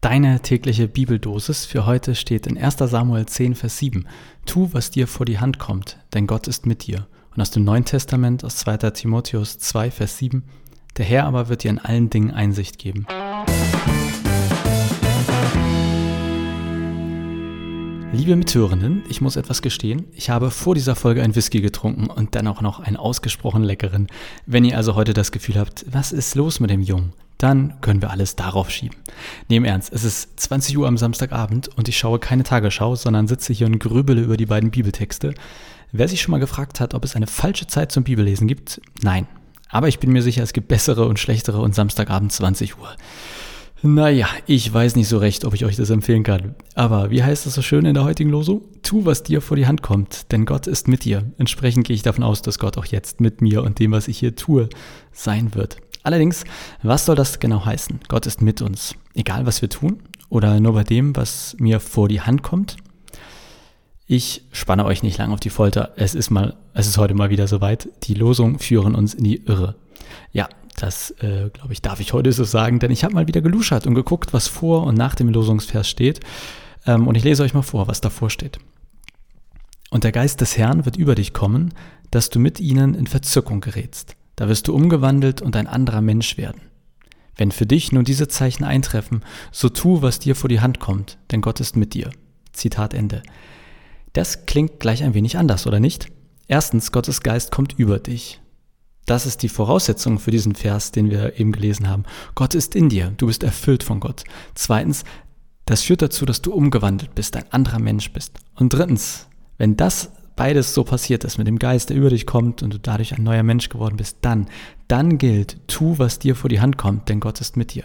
Deine tägliche Bibeldosis für heute steht in 1 Samuel 10, Vers 7. Tu, was dir vor die Hand kommt, denn Gott ist mit dir. Und aus dem Neuen Testament, aus 2 Timotheus 2, Vers 7. Der Herr aber wird dir in allen Dingen Einsicht geben. Liebe Mithörenden, ich muss etwas gestehen. Ich habe vor dieser Folge ein Whisky getrunken und dann auch noch einen ausgesprochen leckeren. Wenn ihr also heute das Gefühl habt, was ist los mit dem Jungen? Dann können wir alles darauf schieben. Nehmen Ernst, es ist 20 Uhr am Samstagabend und ich schaue keine Tagesschau, sondern sitze hier und grübele über die beiden Bibeltexte. Wer sich schon mal gefragt hat, ob es eine falsche Zeit zum Bibellesen gibt, nein. Aber ich bin mir sicher, es gibt bessere und schlechtere und Samstagabend 20 Uhr. Naja, ich weiß nicht so recht, ob ich euch das empfehlen kann. Aber wie heißt es so schön in der heutigen Losung? Tu, was dir vor die Hand kommt, denn Gott ist mit dir. Entsprechend gehe ich davon aus, dass Gott auch jetzt mit mir und dem, was ich hier tue, sein wird. Allerdings, was soll das genau heißen? Gott ist mit uns, egal was wir tun oder nur bei dem, was mir vor die Hand kommt. Ich spanne euch nicht lange auf die Folter. Es ist mal, es ist heute mal wieder soweit. Die Losungen führen uns in die Irre. Ja, das äh, glaube ich darf ich heute so sagen, denn ich habe mal wieder geluschert und geguckt, was vor und nach dem Losungsvers steht. Ähm, und ich lese euch mal vor, was davor steht. Und der Geist des Herrn wird über dich kommen, dass du mit ihnen in Verzückung gerätst. Da wirst du umgewandelt und ein anderer Mensch werden. Wenn für dich nun diese Zeichen eintreffen, so tu, was dir vor die Hand kommt, denn Gott ist mit dir. Zitat Ende. Das klingt gleich ein wenig anders, oder nicht? Erstens, Gottes Geist kommt über dich. Das ist die Voraussetzung für diesen Vers, den wir eben gelesen haben. Gott ist in dir, du bist erfüllt von Gott. Zweitens, das führt dazu, dass du umgewandelt bist, ein anderer Mensch bist. Und drittens, wenn das beides so passiert ist, mit dem Geist, der über dich kommt und du dadurch ein neuer Mensch geworden bist, dann, dann gilt, tu, was dir vor die Hand kommt, denn Gott ist mit dir.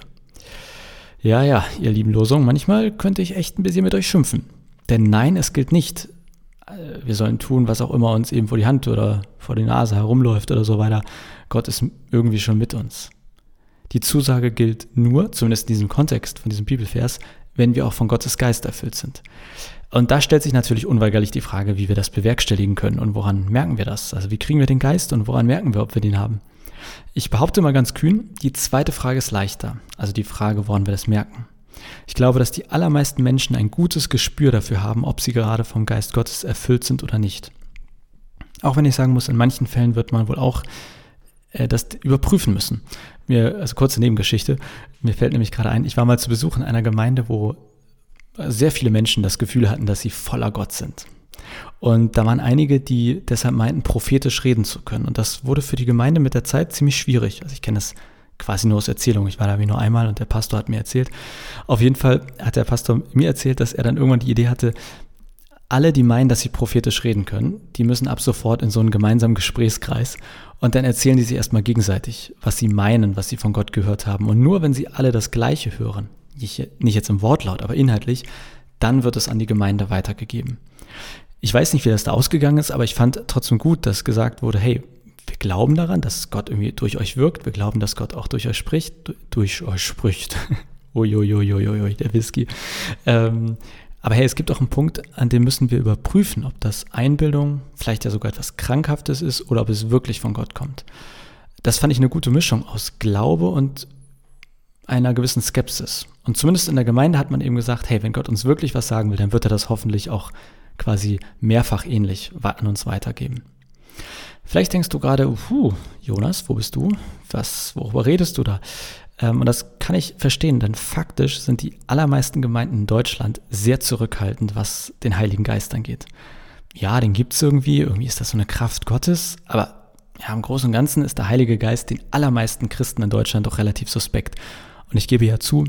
Ja, ja, ihr lieben Losungen, manchmal könnte ich echt ein bisschen mit euch schimpfen. Denn nein, es gilt nicht, äh, wir sollen tun, was auch immer uns eben vor die Hand oder vor die Nase herumläuft oder so weiter. Gott ist irgendwie schon mit uns. Die Zusage gilt nur, zumindest in diesem Kontext von diesem Bibelvers, wenn wir auch von Gottes Geist erfüllt sind. Und da stellt sich natürlich unweigerlich die Frage, wie wir das bewerkstelligen können und woran merken wir das? Also wie kriegen wir den Geist und woran merken wir, ob wir den haben? Ich behaupte mal ganz kühn, die zweite Frage ist leichter, also die Frage, woran wir das merken. Ich glaube, dass die allermeisten Menschen ein gutes Gespür dafür haben, ob sie gerade vom Geist Gottes erfüllt sind oder nicht. Auch wenn ich sagen muss, in manchen Fällen wird man wohl auch äh, das überprüfen müssen. Mir, also kurze Nebengeschichte, mir fällt nämlich gerade ein, ich war mal zu Besuch in einer Gemeinde, wo sehr viele Menschen das Gefühl hatten, dass sie voller Gott sind. Und da waren einige, die deshalb meinten, prophetisch reden zu können. Und das wurde für die Gemeinde mit der Zeit ziemlich schwierig. Also ich kenne das quasi nur aus Erzählung. Ich war da wie nur einmal und der Pastor hat mir erzählt. Auf jeden Fall hat der Pastor mir erzählt, dass er dann irgendwann die Idee hatte, alle, die meinen, dass sie prophetisch reden können, die müssen ab sofort in so einen gemeinsamen Gesprächskreis und dann erzählen die sich erstmal gegenseitig, was sie meinen, was sie von Gott gehört haben. Und nur wenn sie alle das Gleiche hören, nicht, jetzt im Wortlaut, aber inhaltlich, dann wird es an die Gemeinde weitergegeben. Ich weiß nicht, wie das da ausgegangen ist, aber ich fand trotzdem gut, dass gesagt wurde, hey, wir glauben daran, dass Gott irgendwie durch euch wirkt. Wir glauben, dass Gott auch durch euch spricht, durch euch spricht. Uiuiuiui, der Whisky. Ähm, aber hey, es gibt auch einen Punkt, an dem müssen wir überprüfen, ob das Einbildung, vielleicht ja sogar etwas Krankhaftes ist oder ob es wirklich von Gott kommt. Das fand ich eine gute Mischung aus Glaube und einer gewissen Skepsis. Und zumindest in der Gemeinde hat man eben gesagt, hey, wenn Gott uns wirklich was sagen will, dann wird er das hoffentlich auch quasi mehrfach ähnlich an uns weitergeben. Vielleicht denkst du gerade, puh, Jonas, wo bist du? Was, worüber redest du da? Ähm, und das kann ich verstehen, denn faktisch sind die allermeisten Gemeinden in Deutschland sehr zurückhaltend, was den Heiligen Geist angeht. Ja, den gibt's irgendwie, irgendwie ist das so eine Kraft Gottes, aber ja, im Großen und Ganzen ist der Heilige Geist den allermeisten Christen in Deutschland doch relativ suspekt. Und ich gebe ja zu,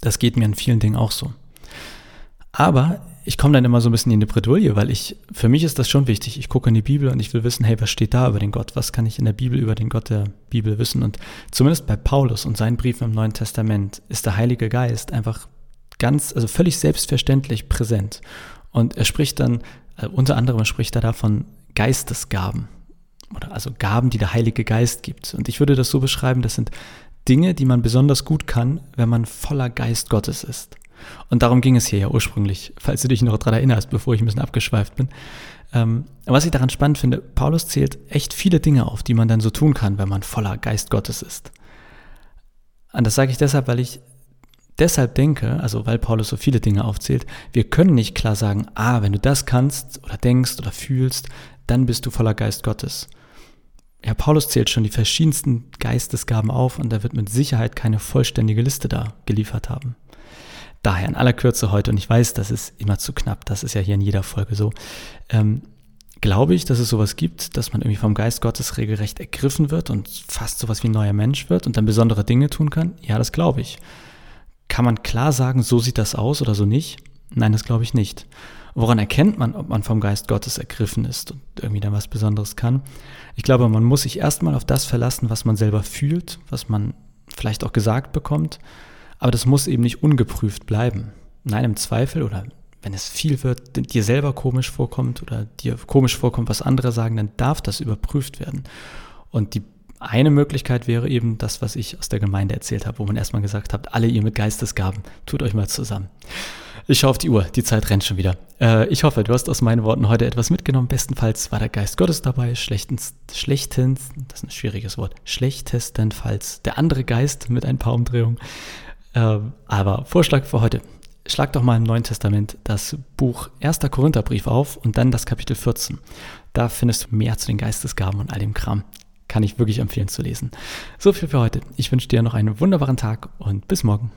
das geht mir in vielen Dingen auch so. Aber ich komme dann immer so ein bisschen in die Bredouille, weil ich, für mich ist das schon wichtig. Ich gucke in die Bibel und ich will wissen, hey, was steht da über den Gott? Was kann ich in der Bibel über den Gott der Bibel wissen? Und zumindest bei Paulus und seinen Briefen im Neuen Testament ist der Heilige Geist einfach ganz, also völlig selbstverständlich präsent. Und er spricht dann, also unter anderem spricht er da von Geistesgaben. Oder also Gaben, die der Heilige Geist gibt. Und ich würde das so beschreiben, das sind Dinge, die man besonders gut kann, wenn man voller Geist Gottes ist. Und darum ging es hier ja ursprünglich, falls du dich noch daran erinnerst, bevor ich ein bisschen abgeschweift bin. Ähm, was ich daran spannend finde, Paulus zählt echt viele Dinge auf, die man dann so tun kann, wenn man voller Geist Gottes ist. Und das sage ich deshalb, weil ich deshalb denke, also weil Paulus so viele Dinge aufzählt, wir können nicht klar sagen, ah, wenn du das kannst oder denkst oder fühlst, dann bist du voller Geist Gottes. Ja, Paulus zählt schon die verschiedensten Geistesgaben auf und er wird mit Sicherheit keine vollständige Liste da geliefert haben. Daher in aller Kürze heute, und ich weiß, das ist immer zu knapp, das ist ja hier in jeder Folge so, ähm, glaube ich, dass es sowas gibt, dass man irgendwie vom Geist Gottes regelrecht ergriffen wird und fast sowas wie ein neuer Mensch wird und dann besondere Dinge tun kann? Ja, das glaube ich. Kann man klar sagen, so sieht das aus oder so nicht? Nein, das glaube ich nicht. Woran erkennt man, ob man vom Geist Gottes ergriffen ist und irgendwie dann was Besonderes kann? Ich glaube, man muss sich erstmal auf das verlassen, was man selber fühlt, was man vielleicht auch gesagt bekommt, aber das muss eben nicht ungeprüft bleiben. Nein, im Zweifel oder wenn es viel wird, dir selber komisch vorkommt oder dir komisch vorkommt, was andere sagen, dann darf das überprüft werden. Und die eine Möglichkeit wäre eben das, was ich aus der Gemeinde erzählt habe, wo man erstmal gesagt hat, alle ihr mit Geistesgaben, tut euch mal zusammen. Ich schaue auf die Uhr, die Zeit rennt schon wieder. Äh, ich hoffe, du hast aus meinen Worten heute etwas mitgenommen. Bestenfalls war der Geist Gottes dabei, schlechtens, schlechtens, das ist ein schwieriges Wort, schlechtestenfalls der andere Geist mit ein paar Umdrehungen. Äh, aber Vorschlag für heute, schlag doch mal im Neuen Testament das Buch 1. Korintherbrief auf und dann das Kapitel 14. Da findest du mehr zu den Geistesgaben und all dem Kram kann ich wirklich empfehlen zu lesen. So viel für heute. Ich wünsche dir noch einen wunderbaren Tag und bis morgen.